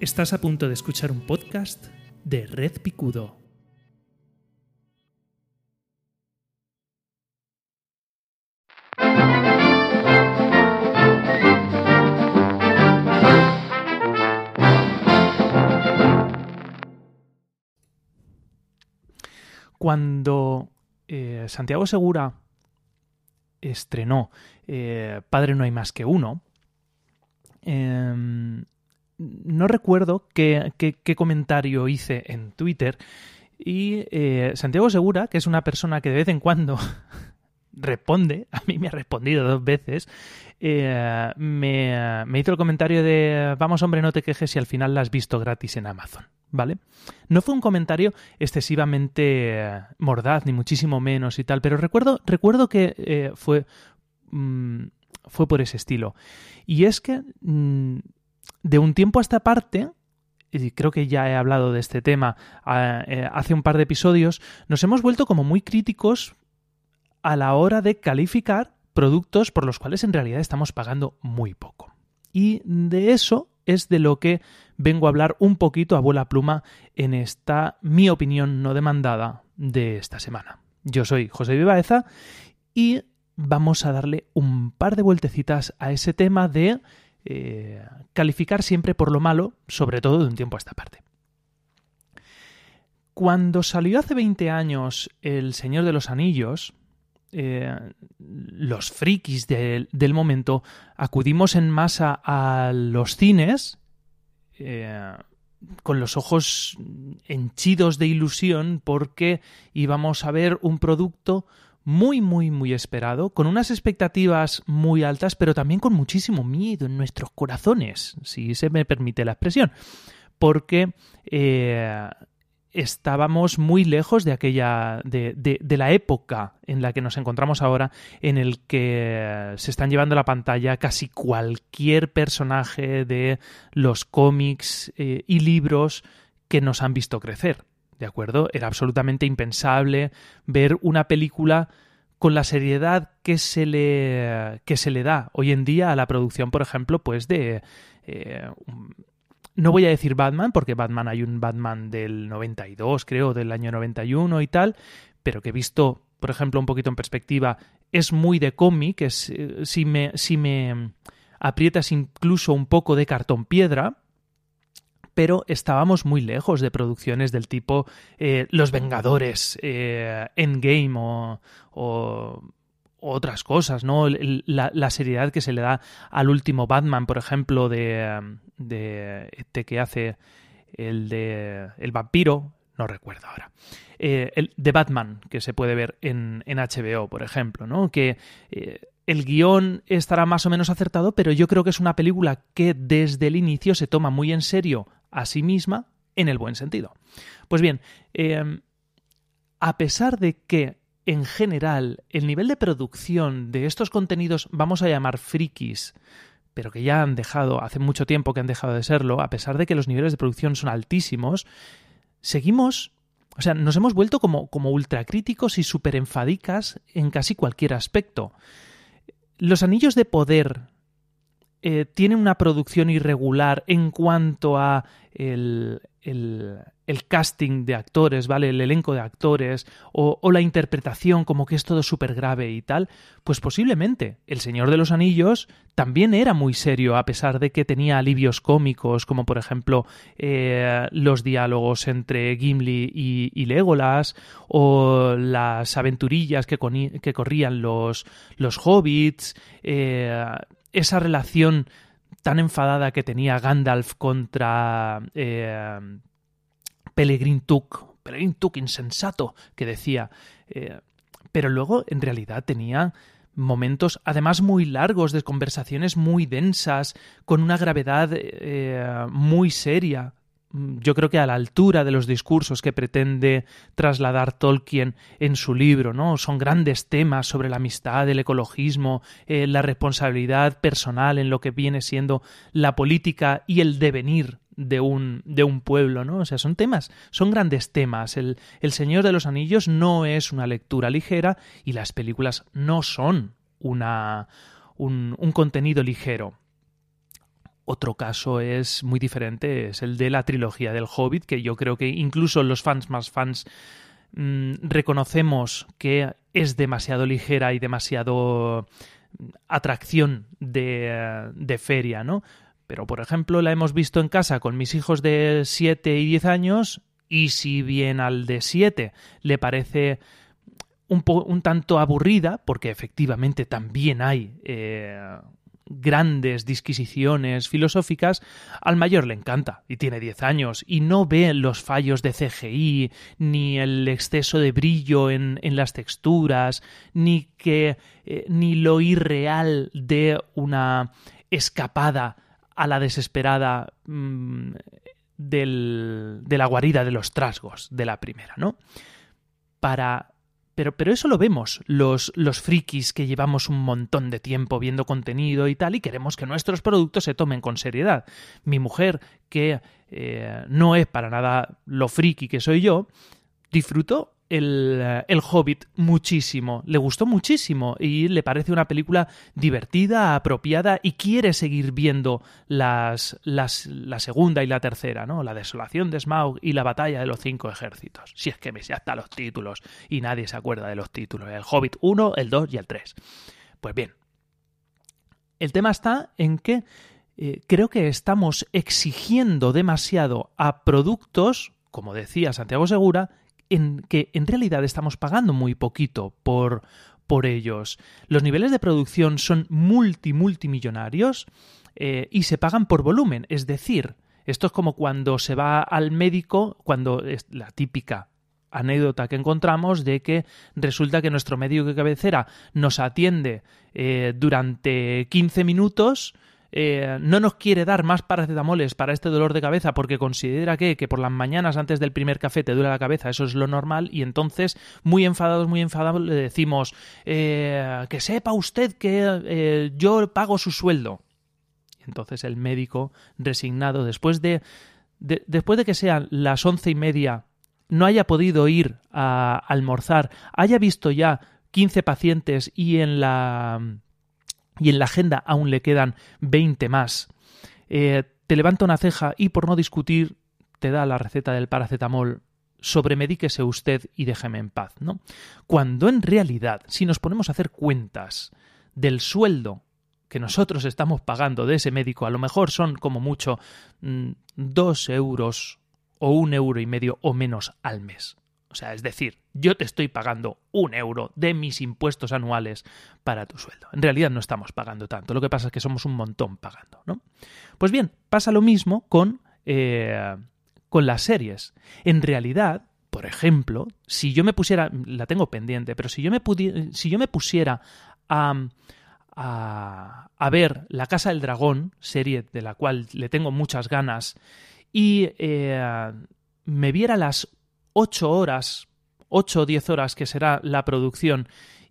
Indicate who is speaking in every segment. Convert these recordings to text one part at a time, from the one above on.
Speaker 1: Estás a punto de escuchar un podcast de Red Picudo. Cuando eh, Santiago Segura estrenó eh, Padre no hay más que uno, em, no recuerdo qué, comentario hice en Twitter y eh, Santiago Segura, que es una persona que de vez en cuando responde, a mí me ha respondido dos veces, eh, me, hizo el comentario de vamos hombre no te quejes si al final la has visto gratis en Amazon, ¿vale? No fue un comentario excesivamente eh, mordaz, ni muchísimo menos y tal, pero recuerdo, recuerdo que fue, mm, fue por ese estilo. Y es que mm, de un tiempo a esta parte, y creo que ya he hablado de este tema eh, hace un par de episodios, nos hemos vuelto como muy críticos a la hora de calificar productos por los cuales en realidad estamos pagando muy poco. Y de eso es de lo que vengo a hablar un poquito a vuela pluma en esta mi opinión no demandada de esta semana. Yo soy José Vivaeza y vamos a darle un par de vueltecitas a ese tema de eh, calificar siempre por lo malo, sobre todo de un tiempo a esta parte. Cuando salió hace 20 años El Señor de los Anillos, eh, los frikis del momento acudimos en masa a los cines eh, con los ojos henchidos de ilusión porque íbamos a ver un producto muy, muy, muy esperado, con unas expectativas muy altas, pero también con muchísimo miedo en nuestros corazones, si se me permite la expresión, porque eh, estábamos muy lejos de aquella, de, de, la época en la que nos encontramos ahora, en el que se están llevando a la pantalla casi cualquier personaje de los cómics eh, y libros que nos han visto crecer. ¿De acuerdo? Era absolutamente impensable ver una película con la seriedad que se le, que se le da hoy en día a la producción, por ejemplo, pues de... Eh, no voy a decir Batman, porque Batman hay un Batman del 92, creo, del año 91 y tal, pero que he visto, por ejemplo, un poquito en perspectiva, es muy de cómic, eh, si, me, si me aprietas incluso un poco de cartón piedra, pero estábamos muy lejos de producciones del tipo eh, Los Vengadores, eh, Endgame o, otras cosas, ¿no? La, seriedad que se le da al último Batman, por ejemplo, de, de este que hace el de el vampiro, no recuerdo ahora. Eh, el de Batman, que se puede ver en, en HBO, por ejemplo, ¿no? Que el guion estará más o menos acertado, pero yo creo que es una película que desde el inicio se toma muy en serio a sí misma en el buen sentido. Pues bien, em, a pesar de que en general el nivel de producción de estos contenidos, vamos a llamar frikis, pero que ya han dejado, hace mucho tiempo que han dejado de serlo, a pesar de que los niveles de producción son altísimos, seguimos, o sea, nos hemos vuelto como, como ultracríticos y súper enfadicas en casi cualquier aspecto. Los anillos de poder eh, tiene una producción irregular en cuanto a el, casting de actores, ¿vale? El elenco de actores o, la interpretación como que es todo súper grave y tal, pues posiblemente El Señor de los Anillos también era muy serio a pesar de que tenía alivios cómicos como por ejemplo eh, los diálogos entre Gimli y, Legolas o las aventurillas que, que corrían los, los hobbits, eh, esa relación tan enfadada que tenía Gandalf contra eh, Pelegrin Tuk, Pelegrin insensato, que decía, eh, pero luego en realidad tenía momentos además muy largos de conversaciones muy densas, con una gravedad eh, muy seria. Mm, yo creo que a la altura de los discursos que pretende trasladar Tolkien en su libro, ¿no? Son grandes temas sobre la amistad, el ecologismo, eh, la responsabilidad personal en lo que viene siendo la política y el devenir de un, de un pueblo, ¿no? O sea, son temas, son grandes temas. El, el Señor de los Anillos no es una lectura ligera y las películas no son una, un, un contenido ligero. Otro caso es muy diferente, es el de la trilogía del Hobbit, que yo creo que incluso los fans más fans mm, reconocemos que es demasiado ligera y demasiado mm, atracción de, de feria, ¿no? Pero, por ejemplo, la hemos visto en casa con mis hijos de 7 y 10 años y si bien al de 7 le parece un, tanto aburrida, porque efectivamente también hay eh, grandes disquisiciones filosóficas, al mayor le encanta y tiene 10 años y no ve los fallos de CGI, ni el exceso de brillo en, en las texturas, ni que eh, ni lo irreal de una escapada a la desesperada mmm, del, de la guarida de los trasgos de la primera, ¿no? Para pero, pero eso lo vemos, los, los frikis que llevamos un montón de tiempo viendo contenido y tal, y queremos que nuestros productos se tomen con seriedad. Mi mujer, que eh, no es para nada lo friki que soy yo, disfrutó el, Hobbit muchísimo, le gustó muchísimo y le parece una película divertida, apropiada y quiere seguir viendo las, las, la segunda y la tercera, ¿no? La desolación de Smaug y la batalla de los cinco ejércitos. Si es que me sé hasta los títulos y nadie se acuerda de los títulos. El Hobbit 1, el 2 y el 3. Pues bien, el tema está en que eh, creo que estamos exigiendo demasiado a productos, como decía Santiago Segura, en que en realidad estamos pagando muy poquito por, por ellos. Los niveles de producción son multi, multimillonarios eh, y se pagan por volumen. Es decir, esto es como cuando se va al médico, cuando es la típica anécdota que encontramos de que resulta que nuestro médico de cabecera nos atiende eh, durante 15 minutos eh, no nos quiere dar más paracetamoles para este dolor de cabeza porque considera que, que por las mañanas antes del primer café te duele la cabeza, eso es lo normal, y entonces, muy enfadados, muy enfadados, le decimos eh, que sepa usted que eh, yo pago su sueldo. Entonces el médico, resignado, después de, de, después de que sean las once y media, no haya podido ir a almorzar, haya visto ya 15 pacientes y en la y en la agenda aún le quedan 20 más. Eh, te levanta una ceja y por no discutir te da la receta del paracetamol sobremedíquese usted y déjeme en paz, ¿no? Cuando en realidad, si nos ponemos a hacer cuentas del sueldo que nosotros estamos pagando de ese médico, a lo mejor son como mucho mmm, dos euros o un euro y medio o menos al mes. O sea, es decir, yo te estoy pagando un euro de mis impuestos anuales para tu sueldo. En realidad no estamos pagando tanto, lo que pasa es que somos un montón pagando, ¿no? Pues bien, pasa lo mismo con, eh, con las series. En realidad, por ejemplo, si yo me pusiera, la tengo pendiente, pero si yo me, si yo me pusiera a, a, a, ver La Casa del Dragón, serie de la cual le tengo muchas ganas, y eh, me viera las ocho horas, ocho o diez horas que será la producción,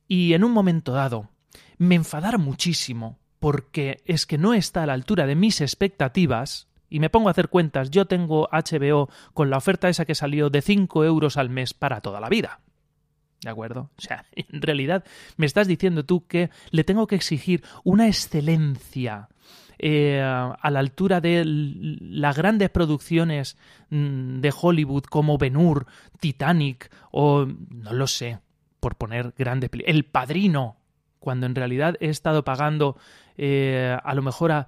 Speaker 1: y en un momento dado me enfadara muchísimo porque es que no está a la altura de mis expectativas, y me pongo a hacer cuentas, yo tengo HBO con la oferta esa que salió de cinco euros al mes para toda la vida. ¿De acuerdo? O sea, en realidad me estás diciendo tú que le tengo que exigir una excelencia eh, a la altura de las grandes producciones mm, de Hollywood como Ben Hur, Titanic o no lo sé, por poner grandes El Padrino, cuando en realidad he estado pagando eh, a lo mejor a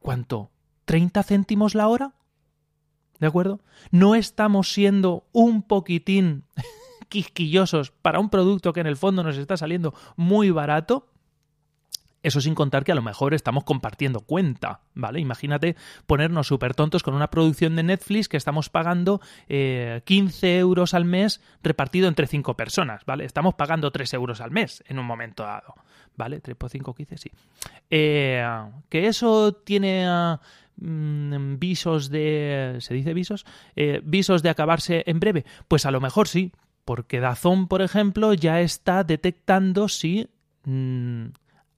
Speaker 1: ¿cuánto? ¿30 céntimos la hora? ¿De acuerdo? No estamos siendo un poquitín quisquillosos para un producto que en el fondo nos está saliendo muy barato. Eso sin contar que a lo mejor estamos compartiendo cuenta, ¿vale? Imagínate ponernos súper tontos con una producción de Netflix que estamos pagando eh, 15 euros al mes repartido entre 5 personas, ¿vale? Estamos pagando 3 euros al mes en un momento dado, ¿vale? 3 por 5, 15, sí. Eh, que eso tiene... Uh, visos de... ¿Se dice visos? Eh, visos de acabarse en breve. Pues a lo mejor sí, porque Dazón, por ejemplo, ya está detectando si mmm,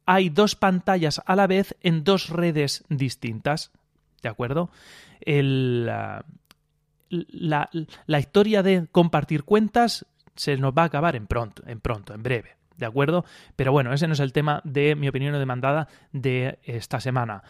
Speaker 1: hay dos pantallas a la vez en dos redes distintas. ¿De acuerdo? La, la, historia de compartir cuentas se nos va a acabar en pronto, en pronto, en breve. ¿De acuerdo? Pero bueno, ese no es el tema de mi opinión demandada de esta semana.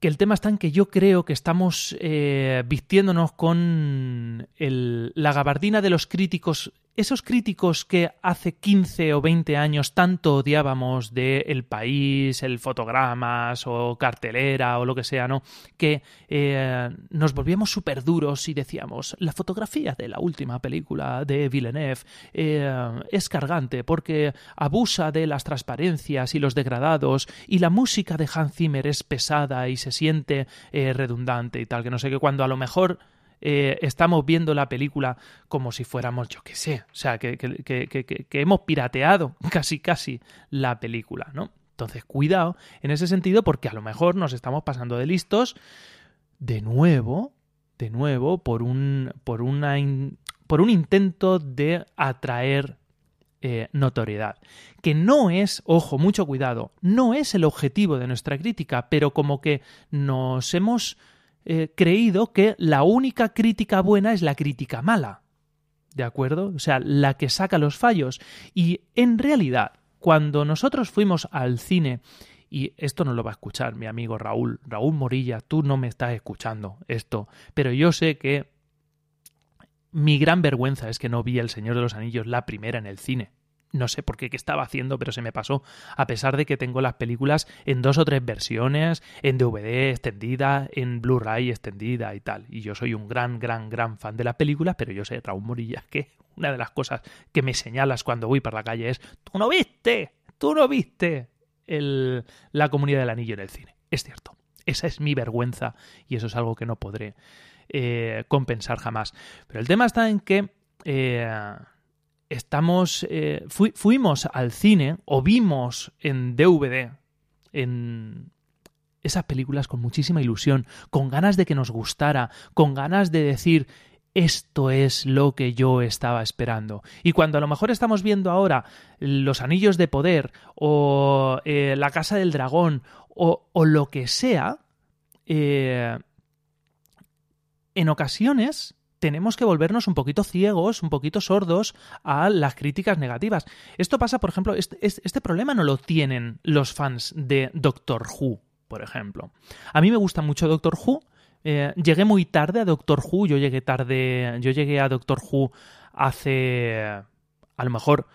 Speaker 1: que el tema está en que yo creo que estamos eh, vistiéndonos con la gabardina de los críticos esos críticos que hace 15 o 20 años tanto odiábamos de El País, El Fotogramas o Cartelera o lo que sea, ¿no? Que eh, nos volvíamos súper duros y decíamos, la fotografía de la última película de Villeneuve eh, es cargante porque abusa de las transparencias y los degradados y la música de Hans Zimmer es pesada y se siente eh, redundante y tal, que no sé qué, cuando a lo mejor eh, estamos viendo la película como si fuéramos, yo qué sé, o sea, que, que, hemos pirateado casi casi la película, ¿no? Entonces, cuidado en ese sentido porque a lo mejor nos estamos pasando de listos de nuevo, de nuevo, por un, por una por un intento de atraer eh, notoriedad. Que no es, ojo, mucho cuidado, no es el objetivo de nuestra crítica, pero como que nos hemos eh, creído que la única crítica buena es la crítica mala. ¿De acuerdo? O sea, la que saca los fallos. Y en realidad, cuando nosotros fuimos al cine, y esto no lo va a escuchar mi amigo Raúl, Raúl Morilla, tú no me estás escuchando esto, pero yo sé que mi gran vergüenza es que no vi El Señor de los Anillos la primera en el cine no sé por qué, qué estaba haciendo, pero se me pasó. A pesar de que tengo las películas en dos o tres versiones, en DVD extendida, en Blu-ray extendida y tal. Y yo soy un gran, gran, gran fan de las películas, pero yo sé, Raúl Morilla, que una de las cosas que me señalas cuando voy por la calle es: ¡Tú no viste! ¡Tú no viste! El, la comunidad del anillo en el cine. Es cierto. Esa es mi vergüenza y eso es algo que no podré eh, compensar jamás. Pero el tema está en que. Eh, estamos, eh, fuimos al cine o vimos en DVD, en esas películas con muchísima ilusión, con ganas de que nos gustara, con ganas de decir, esto es lo que yo estaba esperando. Y cuando a lo mejor estamos viendo ahora Los Anillos de Poder o eh, La Casa del Dragón o, lo que sea, eh, en ocasiones tenemos que volvernos un poquito ciegos, un poquito sordos a las críticas negativas. Esto pasa, por ejemplo, este, este, problema no lo tienen los fans de Doctor Who, por ejemplo. A mí me gusta mucho Doctor Who. Eh, llegué muy tarde a Doctor Who. Yo llegué tarde. Yo llegué a Doctor Who hace a lo mejor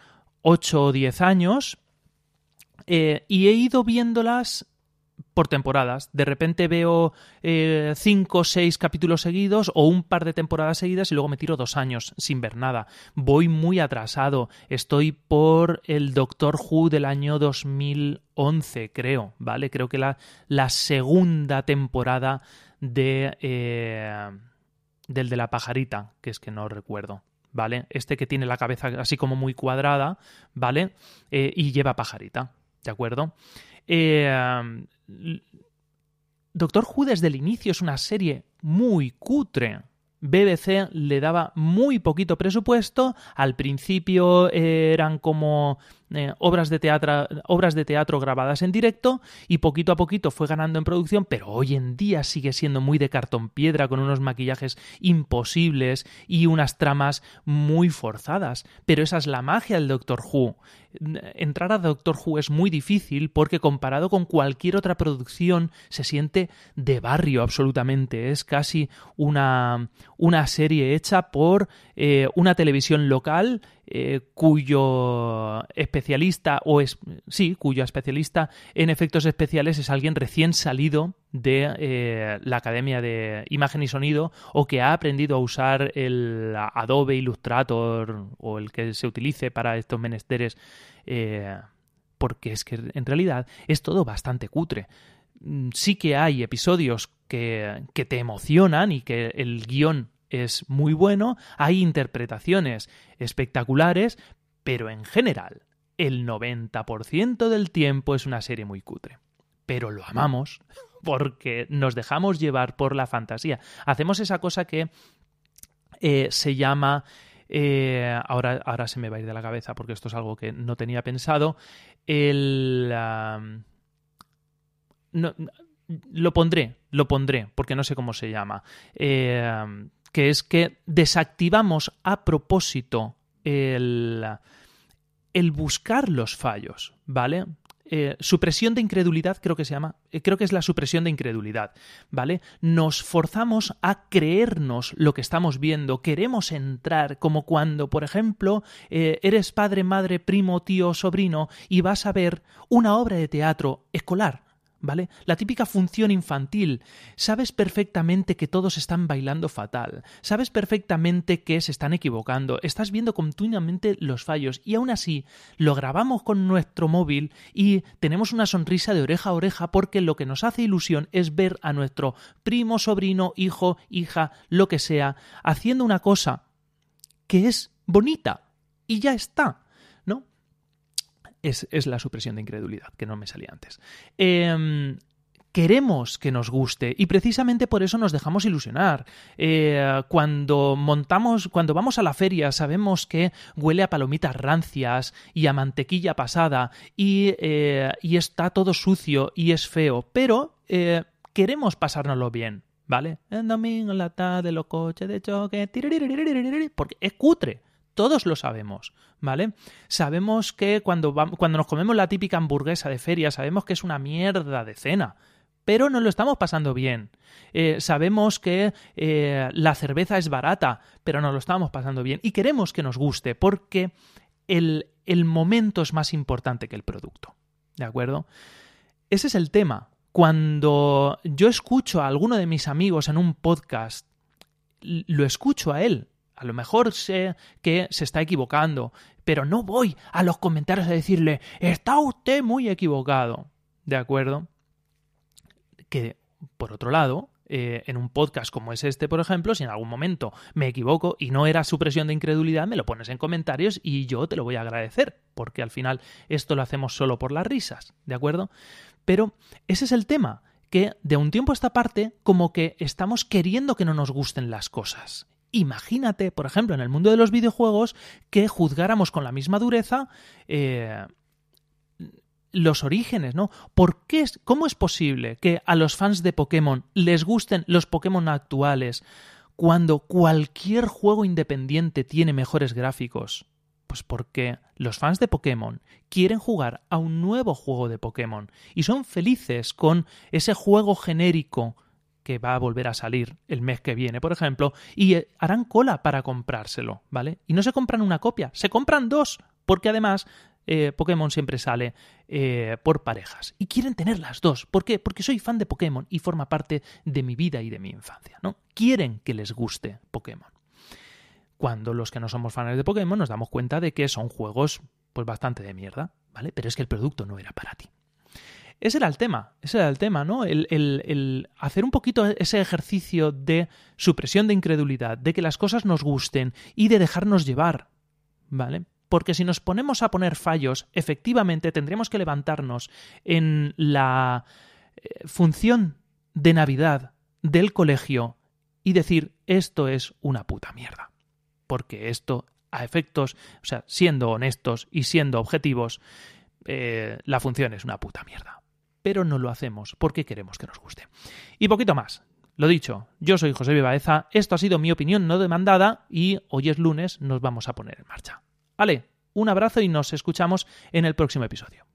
Speaker 1: 8 o 10 años. Eh, y he ido viéndolas por temporadas. De repente veo eh, cinco o seis capítulos seguidos o un par de temporadas seguidas y luego me tiro dos años sin ver nada. Voy muy atrasado. Estoy por el Doctor Who del año 2011, creo, ¿vale? Creo que la, segunda temporada de... Eh, del de la pajarita, que es que no recuerdo. ¿Vale? Este que tiene la cabeza así como muy cuadrada, ¿vale? Eh, y lleva pajarita, ¿de acuerdo? Eh, Doctor Who desde el inicio es una serie muy cutre. BBC le daba muy poquito presupuesto, al principio eran como eh, obras, de teatro, grabadas en directo y poquito a poquito fue ganando en producción, pero hoy en día sigue siendo muy de cartón piedra con unos maquillajes imposibles y unas tramas muy forzadas. Pero esa es la magia del Doctor Who entrar a Doctor Who es muy difícil porque comparado con cualquier otra producción se siente de barrio absolutamente. Es casi una, una serie hecha por eh, una televisión local eh, cuyo especialista o es sí cuyo especialista en efectos especiales es alguien recién salido de eh, la academia de imagen y sonido o que ha aprendido a usar el Adobe Illustrator o el que se utilice para estos menesteres eh, porque es que en realidad es todo bastante cutre. Mm, sí que hay episodios que, que te emocionan y que el guion es muy bueno, hay interpretaciones espectaculares, pero en general, el 90% del tiempo es una serie muy cutre. Pero lo amamos porque nos dejamos llevar por la fantasía. Hacemos esa cosa que eh, se llama... Eh, ahora, ahora se me va a ir de la cabeza porque esto es algo que no tenía pensado. El... no, lo pondré, lo pondré, porque no sé cómo se llama. Eh, que es que desactivamos a propósito el, el buscar los fallos, ¿vale? eh, supresión de incredulidad, creo que se llama, eh, creo que es la supresión de incredulidad, ¿vale? Nos forzamos a creernos lo que estamos viendo, queremos entrar, como cuando, por ejemplo, eh, eres padre, madre, primo, tío, sobrino y vas a ver una obra de teatro escolar, ¿vale? La típica función infantil. Sabes perfectamente que todos están bailando fatal. Sabes perfectamente que se están equivocando. Estás viendo continuamente los fallos y aún así lo grabamos con nuestro móvil y tenemos una sonrisa de oreja a oreja porque lo que nos hace ilusión es ver a nuestro primo, sobrino, hijo, hija, lo que sea, haciendo una cosa que es bonita y ya está es, la supresión de incredulidad, que no me salía antes. Em, queremos que nos guste y precisamente por eso nos dejamos ilusionar. Eh, cuando montamos, cuando vamos a la feria, sabemos que huele a palomitas rancias y a mantequilla pasada y, eh, está todo sucio y es feo, pero eh, queremos pasárnoslo bien. ¿Vale? El domingo la tarde, los coches de choque, porque es cutre todos lo sabemos, ¿vale? Sabemos que cuando, cuando nos comemos la típica hamburguesa de feria, sabemos que es una mierda de cena, pero nos lo estamos pasando bien. Eh, sabemos que eh, la cerveza es barata, pero nos lo estamos pasando bien. Y queremos que nos guste, porque el, el momento es más importante que el producto. ¿De acuerdo? Ese es el tema. Cuando yo escucho a alguno de mis amigos en un podcast, lo escucho a él a lo mejor sé que se está equivocando, pero no voy a los comentarios a decirle, está usted muy equivocado. ¿De acuerdo? Que, por otro lado, eh, en un podcast como es este, por ejemplo, si en algún momento me equivoco y no era supresión de incredulidad, me lo pones en comentarios y yo te lo voy a agradecer, porque al final esto lo hacemos solo por las risas, ¿de acuerdo? Pero ese es el tema, que de un tiempo a esta parte como que estamos queriendo que no nos gusten las cosas Imagínate, por ejemplo, en el mundo de los videojuegos, que juzgáramos con la misma dureza eh, los orígenes, ¿no? ¿Por qué ¿Cómo es posible que a los fans de Pokémon les gusten los Pokémon actuales cuando cualquier juego independiente tiene mejores gráficos? Pues porque los fans de Pokémon quieren jugar a un nuevo juego de Pokémon y son felices con ese juego genérico que va a volver a salir el mes que viene, por ejemplo, y eh, harán cola para comprárselo, ¿vale? Y no se compran una copia, se compran dos, porque además eh, Pokémon siempre sale eh, por parejas. Y quieren tener las dos. ¿Por qué? Porque soy fan de Pokémon y forma parte de mi vida y de mi infancia, ¿no? Quieren que les guste Pokémon. Cuando los que no somos fans de Pokémon nos damos cuenta de que son juegos pues bastante de mierda, ¿vale? Pero es que el producto no era para ti. Ese era el tema, ese era el tema, ¿no? El, hacer un poquito ese ejercicio de supresión de incredulidad, de que las cosas nos gusten y de dejarnos llevar, ¿vale? Porque si nos ponemos a poner fallos, efectivamente tendremos que levantarnos en la eh, función de Navidad del colegio y decir esto es una puta mierda. Porque esto, a efectos, o sea, siendo honestos y siendo objetivos, eh, la función es una puta mierda pero no lo hacemos porque queremos que nos guste. Y poquito más. Lo dicho, yo soy José Vivaeza, esto ha sido mi opinión no demandada y hoy es lunes, nos vamos a poner en marcha. Vale, un abrazo y nos escuchamos en el próximo episodio.